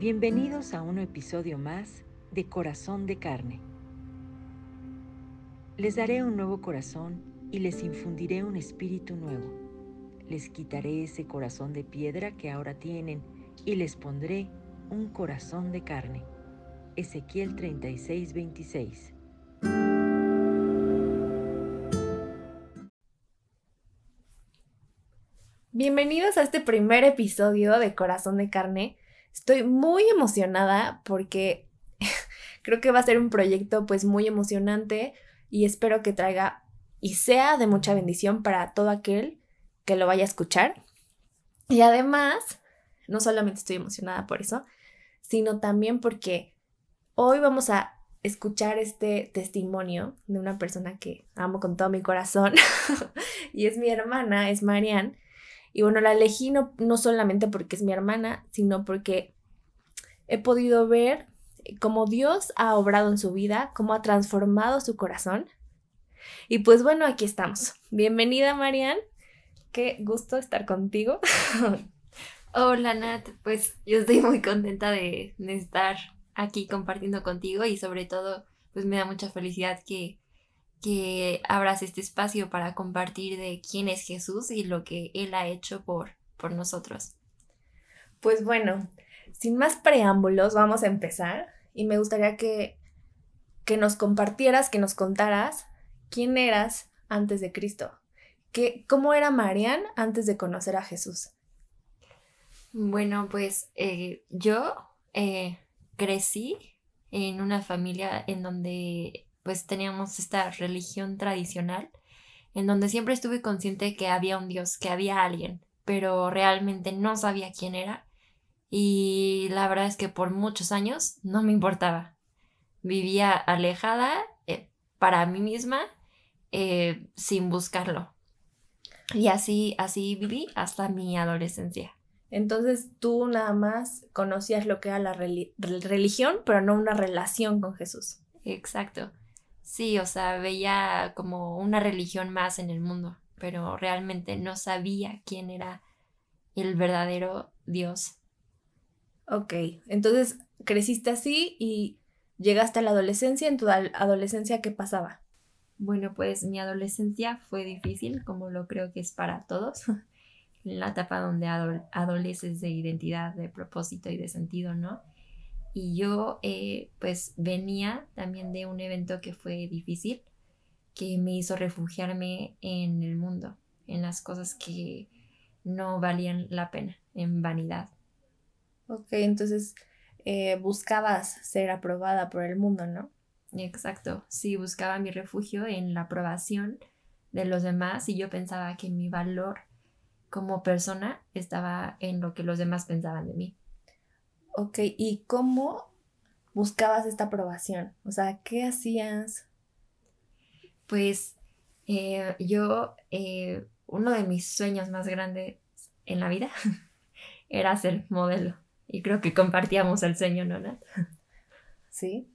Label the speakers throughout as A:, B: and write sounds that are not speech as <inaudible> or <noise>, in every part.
A: Bienvenidos a un episodio más de Corazón de Carne. Les daré un nuevo corazón y les infundiré un espíritu nuevo. Les quitaré ese corazón de piedra que ahora tienen y les pondré un corazón de carne. Ezequiel 36, 26.
B: Bienvenidos a este primer episodio de Corazón de Carne. Estoy muy emocionada porque <laughs> creo que va a ser un proyecto pues muy emocionante y espero que traiga y sea de mucha bendición para todo aquel que lo vaya a escuchar. Y además, no solamente estoy emocionada por eso, sino también porque hoy vamos a escuchar este testimonio de una persona que amo con todo mi corazón <laughs> y es mi hermana, es Marianne y bueno, la elegí no, solamente porque es mi hermana, sino porque he podido ver cómo Dios ha obrado en su vida, cómo ha transformado su corazón. Y pues bueno, aquí estamos. Bienvenida, Marian. Qué gusto estar contigo. <laughs>
C: Hola, Nat. Pues yo estoy muy contenta de, de estar aquí compartiendo contigo y sobre todo, pues me da mucha felicidad que que abras este espacio para compartir de quién es Jesús y lo que Él ha hecho por, por nosotros.
B: Pues bueno, sin más preámbulos, vamos a empezar. Y me gustaría que, que nos compartieras, que nos contaras quién eras antes de Cristo, que, cómo era Marian antes de conocer a Jesús.
C: Bueno, pues eh, yo eh, crecí en una familia en donde pues teníamos esta religión tradicional en donde siempre estuve consciente de que había un Dios, que había alguien, pero realmente no sabía quién era y la verdad es que por muchos años no me importaba. Vivía alejada eh, para mí misma eh, sin buscarlo. Y así, así viví hasta mi adolescencia.
B: Entonces tú nada más conocías lo que era la religión, pero no una relación con Jesús.
C: Exacto. Sí, o sea, veía como una religión más en el mundo, pero realmente no sabía quién era el verdadero Dios.
B: Ok, entonces creciste así y llegaste a la adolescencia. ¿En tu adolescencia qué pasaba?
C: Bueno, pues mi adolescencia fue difícil, como lo creo que es para todos. <laughs> la etapa donde adoleces de identidad, de propósito y de sentido, ¿no? Y yo eh, pues venía también de un evento que fue difícil, que me hizo refugiarme en el mundo, en las cosas que no valían la pena, en vanidad.
B: Ok, entonces eh, buscabas ser aprobada por el mundo, ¿no?
C: Exacto, sí, buscaba mi refugio en la aprobación de los demás y yo pensaba que mi valor como persona estaba en lo que los demás pensaban de mí.
B: Ok, ¿y cómo buscabas esta aprobación? O sea, ¿qué hacías?
C: Pues eh, yo, eh, uno de mis sueños más grandes en la vida <laughs> era ser modelo. Y creo que compartíamos el sueño, ¿no, Nat?
B: Sí.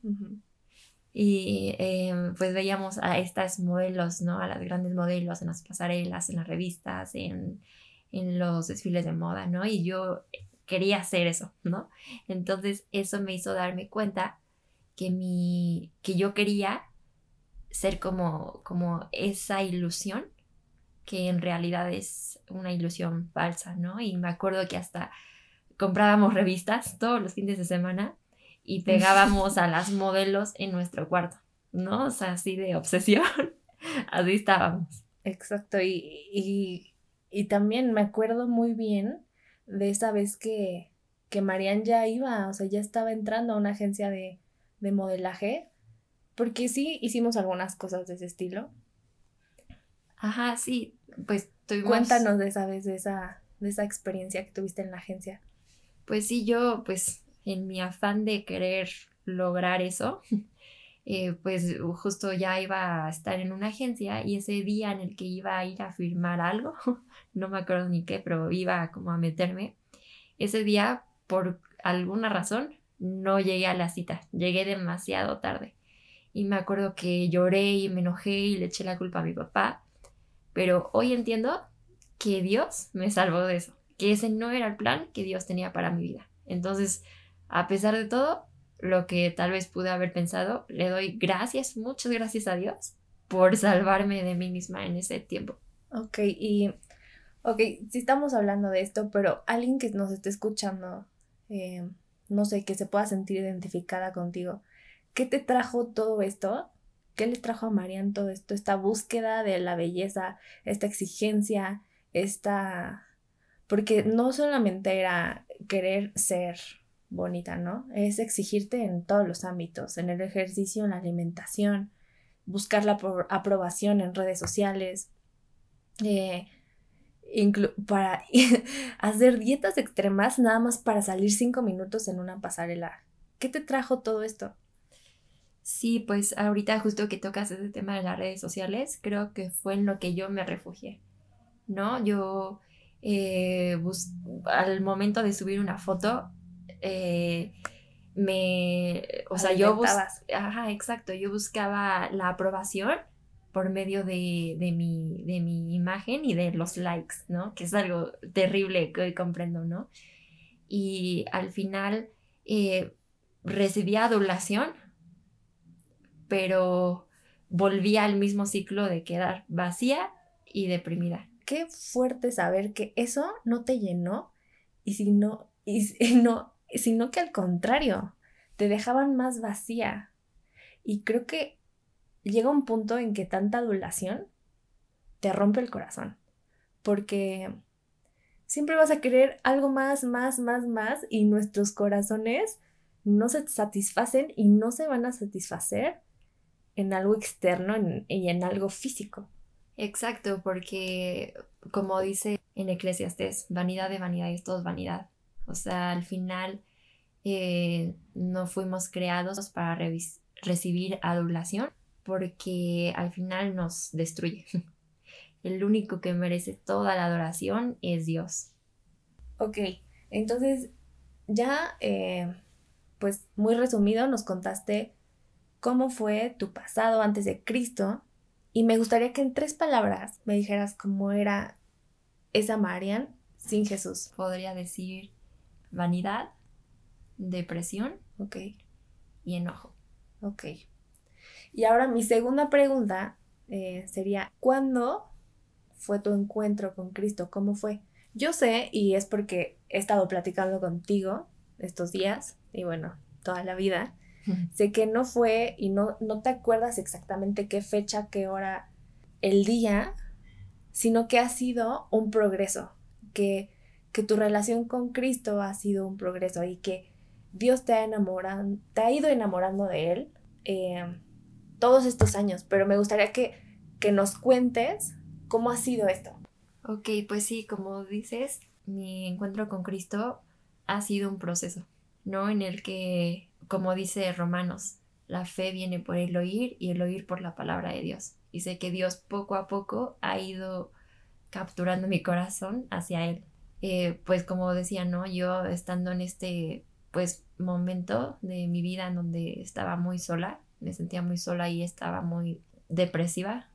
C: Y em, pues veíamos a estas modelos, ¿no? A las grandes modelos en las pasarelas, en las revistas, en, en los desfiles de moda, ¿no? Y yo quería hacer eso, ¿no? Entonces eso me hizo darme cuenta que mi, que yo quería ser como, como esa ilusión que en realidad es una ilusión falsa, ¿no? Y me acuerdo que hasta comprábamos revistas todos los fines de semana y pegábamos a las modelos en nuestro cuarto, ¿no? O sea, así de obsesión, <laughs> así estábamos.
B: Exacto, y, y, y también me acuerdo muy bien de esa vez que, que Marian ya iba, o sea, ya estaba entrando a una agencia de, de modelaje, porque sí hicimos algunas cosas de ese estilo.
C: Ajá, sí, pues
B: tuvimos... Cuéntanos de esa vez, de esa, de esa experiencia que tuviste en la agencia.
C: Pues sí, yo, pues, en mi afán de querer lograr eso, <laughs> eh, pues justo ya iba a estar en una agencia y ese día en el que iba a ir a firmar algo, <laughs> no me acuerdo ni qué, pero iba como a meterme, ese día por alguna razón no llegué a la cita, llegué demasiado tarde. Y me acuerdo que lloré y me enojé y le eché la culpa a mi papá, pero hoy entiendo que Dios me salvó de eso, que ese no era el plan que Dios tenía para mi vida. Entonces, a pesar de todo, lo que tal vez pude haber pensado, le doy gracias, muchas gracias a Dios por salvarme de mí misma en ese tiempo.
B: Ok, y, ok, sí estamos hablando de esto, pero alguien que nos esté escuchando, eh, no sé, que se pueda sentir identificada contigo, ¿qué te trajo todo esto? ¿Qué le trajo a Marian todo esto? Esta búsqueda de la belleza, esta exigencia, esta... Porque no solamente era querer ser bonita, ¿no? Es exigirte en todos los ámbitos, en el ejercicio, en la alimentación, buscar la aprobación en redes sociales, eh, para <laughs> hacer dietas extremas nada más para salir cinco minutos en una pasarela. ¿Qué te trajo todo esto?
C: Sí, pues ahorita justo que tocas ese tema de las redes sociales, creo que fue en lo que yo me refugié, ¿no? Yo eh, al momento de subir una foto, eh, me, o sea, yo buscaba, ajá, exacto, yo buscaba la aprobación por medio de, de, mi, de mi imagen y de los likes, ¿no? Que es algo terrible que hoy comprendo, ¿no? Y al final eh, recibí adulación, pero volví al mismo ciclo de quedar vacía y deprimida.
B: Qué fuerte saber que eso no te llenó y si no, y <laughs> no, sino que al contrario, te dejaban más vacía. Y creo que llega un punto en que tanta adulación te rompe el corazón, porque siempre vas a querer algo más, más, más, más, y nuestros corazones no se satisfacen y no se van a satisfacer en algo externo y en algo físico.
C: Exacto, porque como dice en Eclesiastes, vanidad de vanidad es todo vanidad. O sea, al final eh, no fuimos creados para recibir adulación porque al final nos destruye. <laughs> El único que merece toda la adoración es Dios.
B: Ok, entonces ya, eh, pues muy resumido, nos contaste cómo fue tu pasado antes de Cristo y me gustaría que en tres palabras me dijeras cómo era esa Marian sin Jesús.
C: Podría decir vanidad, depresión
B: ok
C: y enojo.
B: Ok. Y ahora mi segunda pregunta eh, sería, ¿cuándo fue tu encuentro con Cristo? ¿Cómo fue? Yo sé, y es porque he estado platicando contigo estos días, y bueno, toda la vida, sé que no fue y no, no te acuerdas exactamente qué fecha, qué hora, el día, sino que ha sido un progreso, que, que tu relación con Cristo ha sido un progreso y que Dios te ha enamorado, te ha ido enamorando de Él eh, todos estos años, pero me gustaría que, que nos cuentes cómo ha sido esto.
C: Ok, pues sí, como dices, mi encuentro con Cristo ha sido un proceso, ¿no? En el que, como dice Romanos, la fe viene por el oír y el oír por la palabra de Dios. Y sé que Dios poco a poco ha ido capturando mi corazón hacia Él. Eh, pues como decía, ¿no? Yo estando en este pues momento de mi vida en donde estaba muy sola, me sentía muy sola y estaba muy depresiva,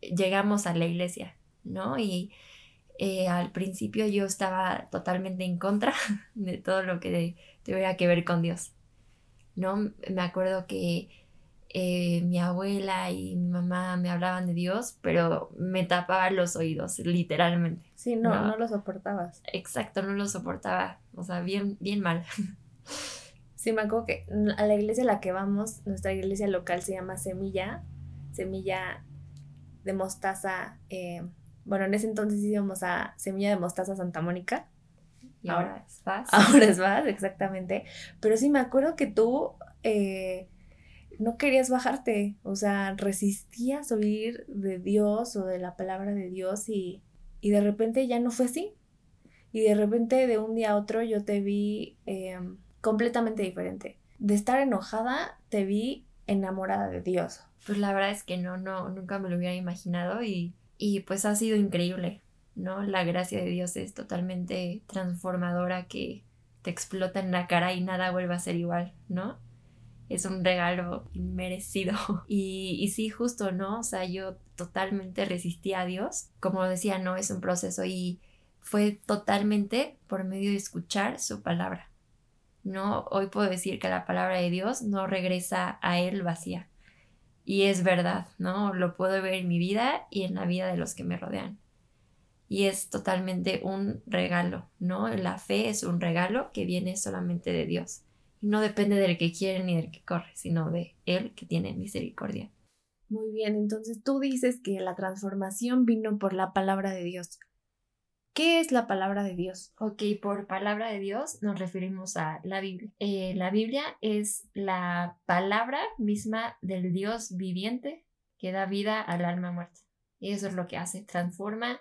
C: llegamos a la iglesia, ¿no? Y eh, al principio yo estaba totalmente en contra <laughs> de todo lo que tuviera que ver con Dios, ¿no? Me acuerdo que eh, mi abuela y mi mamá me hablaban de Dios, pero me tapaban los oídos, literalmente.
B: Sí, no, no, no lo soportabas.
C: Exacto, no lo soportaba, o sea, bien, bien mal. <laughs>
B: Sí, me acuerdo que a la iglesia a la que vamos, nuestra iglesia local se llama Semilla, Semilla de Mostaza. Eh, bueno, en ese entonces íbamos a Semilla de Mostaza Santa Mónica.
C: Y ahora, es Vaz. <laughs>
B: Ahora es Vaz, exactamente. Pero sí, me acuerdo que tú eh, no querías bajarte, o sea, resistías oír de Dios o de la palabra de Dios y, y de repente ya no fue así. Y de repente de un día a otro yo te vi... Em, completamente diferente. De estar enojada, te vi enamorada de Dios.
C: Pues la verdad es que no, no, nunca me lo hubiera imaginado y, y pues ha sido increíble, ¿no? La gracia de Dios es totalmente transformadora que te explota en la cara y nada vuelve a ser igual, ¿no? Es un regalo inmerecido. <laughs> Y, y sí, justo, ¿no? O sea, yo totalmente resistí a Dios. Como decía, no es un proceso y fue totalmente por medio de escuchar su palabra. ¿no? Hoy puedo decir que la palabra de Dios no regresa a Él vacía. Y es verdad, ¿no? Lo puedo ver en mi vida y en la vida de los que me rodean. Y es totalmente un regalo, ¿no? La fe es un regalo que viene solamente de Dios. Y no depende del que quiere ni del que corre, sino de Él que tiene misericordia.
B: Muy bien, entonces tú dices que la transformación vino por la palabra de Dios. ¿Qué es la palabra de Dios?
C: Ok, por palabra de Dios nos referimos a la Biblia. Eh, la Biblia es la palabra misma del Dios viviente que da vida al alma muerta. Y eso es lo que hace, transforma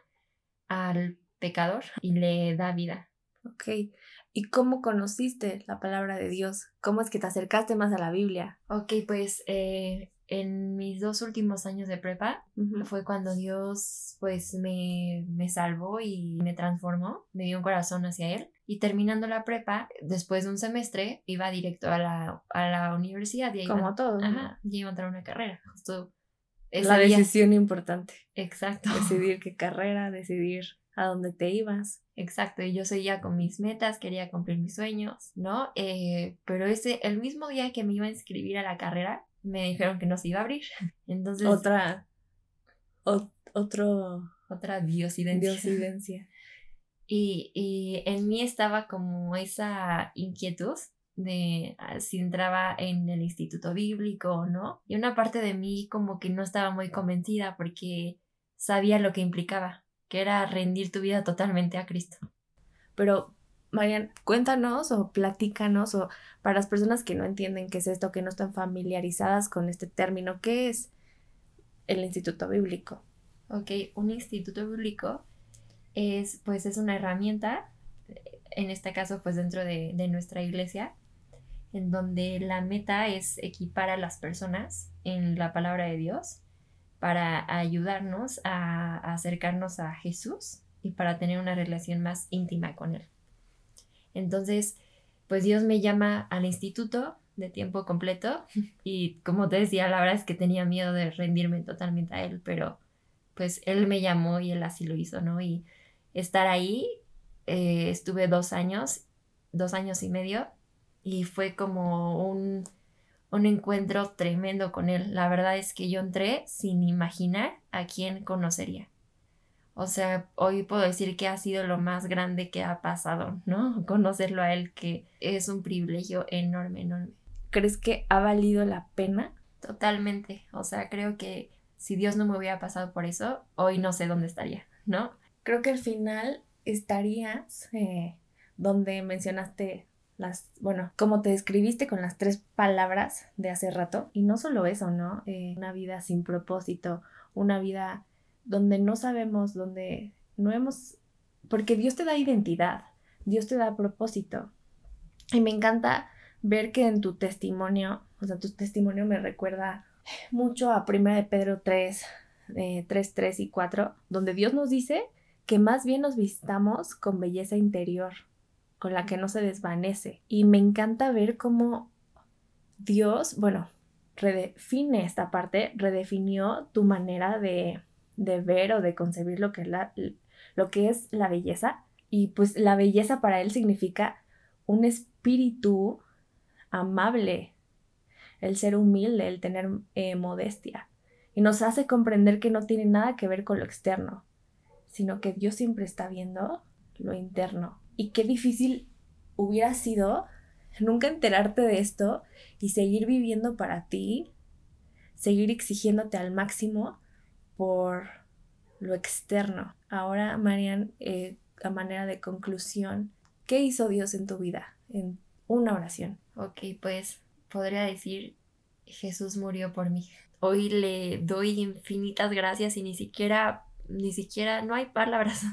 C: al pecador y le da vida.
B: Ok, ¿y cómo conociste la palabra de Dios? ¿Cómo es que te acercaste más a la Biblia?
C: Ok, pues eh, en mis dos últimos años de prepa fue cuando Dios pues me, me, salvó y me transformó, me dio un corazón hacia Él. Y terminando la prepa, después de un semestre, iba directo a la, a la universidad. Y
B: Como todo.
C: Ajá, y iba a entrar a una carrera. Justo
B: la decisión importante.
C: Exacto.
B: Decidir <laughs> qué carrera, decidir a dónde te ibas.
C: Exacto, y yo seguía con mis metas, quería cumplir mis sueños, ¿no? Eh, pero ese, el mismo día que me iba a inscribir a la carrera, me dijeron que no se iba a abrir. <laughs> Entonces.
B: Otra. otro.
C: Otra diosidencia.
B: Diosidencia. <laughs>
C: Y, y en mí estaba como esa inquietud de ah, si entraba en el instituto bíblico o no. Y una parte de mí como que no estaba muy convencida porque sabía lo que implicaba, que era rendir tu vida totalmente a Cristo.
B: Pero Marian, cuéntanos o platícanos o para las personas que no entienden qué es esto, que no están familiarizadas con este término, ¿qué es el instituto bíblico?
C: Ok, un instituto bíblico es pues es una herramienta, en este caso pues dentro de, de nuestra iglesia, en donde la meta es equipar a las personas en la palabra de Dios para ayudarnos a acercarnos a Jesús y para tener una relación más íntima con Él. Entonces, pues Dios me llama al instituto de tiempo completo <laughs> y como te decía, la verdad es que tenía miedo de rendirme totalmente a Él, pero pues Él me llamó y Él así lo hizo, ¿no? Y estar ahí, eh, estuve dos años, dos años y medio y fue como un, un encuentro tremendo con Él. La verdad es que yo entré sin imaginar a quién conocería. O sea, hoy puedo decir que ha sido lo más grande que ha pasado, ¿no? <laughs> Conocerlo a él, que es un privilegio enorme, enorme.
B: ¿Crees que ha valido la pena?
C: Totalmente. O sea, creo que si Dios no me hubiera pasado por eso, hoy no sé dónde estaría, ¿no?
B: Creo que al final estarías eh, donde mencionaste las, bueno, como te describiste con las tres palabras de hace rato. Y no solo eso, ¿no? Eh, una vida sin propósito, una vida donde no sabemos, donde no hemos, porque Dios te da identidad, Dios te da propósito. Y me encanta ver que en tu testimonio, o sea, tu testimonio me recuerda mucho a 1 de Pedro 3, 3, 3 y 4, donde Dios nos dice que más bien nos vistamos con belleza interior, con la que no se desvanece. Y me encanta ver cómo Dios, bueno, redefine esta parte, redefinió tu manera de de ver o de concebir lo que, es la, lo que es la belleza. Y pues la belleza para él significa un espíritu amable, el ser humilde, el tener eh, modestia. Y nos hace comprender que no tiene nada que ver con lo externo, sino que Dios siempre está viendo lo interno. Y qué difícil hubiera sido nunca enterarte de esto y seguir viviendo para ti, seguir exigiéndote al máximo por lo externo. Ahora, Marian, eh, a manera de conclusión, ¿qué hizo Dios en tu vida? En una oración.
C: Ok, pues podría decir, Jesús murió por mí. Hoy le doy infinitas gracias y ni siquiera, ni siquiera, no hay palabras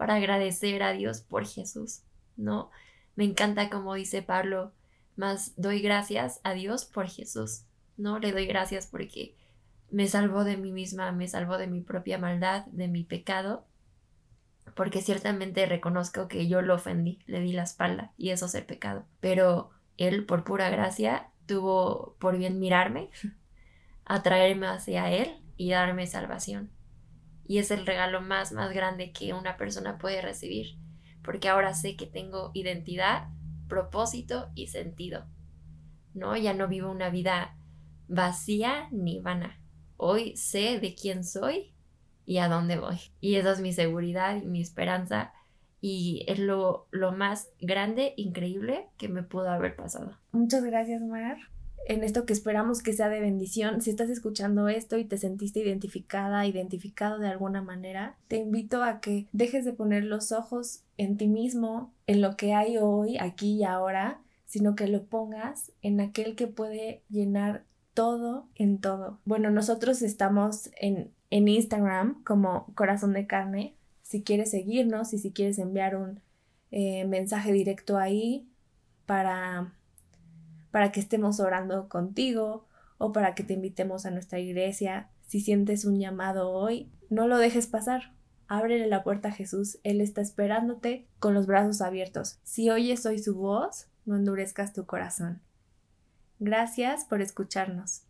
C: para agradecer a Dios por Jesús, ¿no? Me encanta como dice Pablo, más doy gracias a Dios por Jesús, ¿no? Le doy gracias porque me salvó de mí misma, me salvó de mi propia maldad, de mi pecado, porque ciertamente reconozco que yo lo ofendí, le di la espalda y eso es el pecado. Pero él, por pura gracia, tuvo por bien mirarme, <laughs> atraerme hacia él y darme salvación. Y es el regalo más, más grande que una persona puede recibir, porque ahora sé que tengo identidad propósito y sentido. ¿No? Ya no vivo una vida vacía ni vana. Hoy sé de quién soy y a dónde voy. Y esa es mi seguridad y mi esperanza y es lo, lo más grande, increíble que me pudo haber pasado.
B: Muchas gracias, Mar. En esto que esperamos que sea de bendición, si estás escuchando esto y te sentiste identificada, identificado de alguna manera, te invito a que dejes de poner los ojos en ti mismo, en lo que hay hoy, aquí y ahora, sino que lo pongas en aquel que puede llenar todo en todo. Bueno, nosotros estamos en, en Instagram como Corazón de Carne, si quieres seguirnos y si quieres enviar un eh, mensaje directo ahí para, para que estemos orando contigo o para que te invitemos a nuestra iglesia. Si sientes un llamado hoy, no lo dejes pasar. Ábrele la puerta a Jesús. Él está esperándote con los brazos abiertos. Si oyes hoy su voz, no endurezcas tu corazón. Gracias por escucharnos.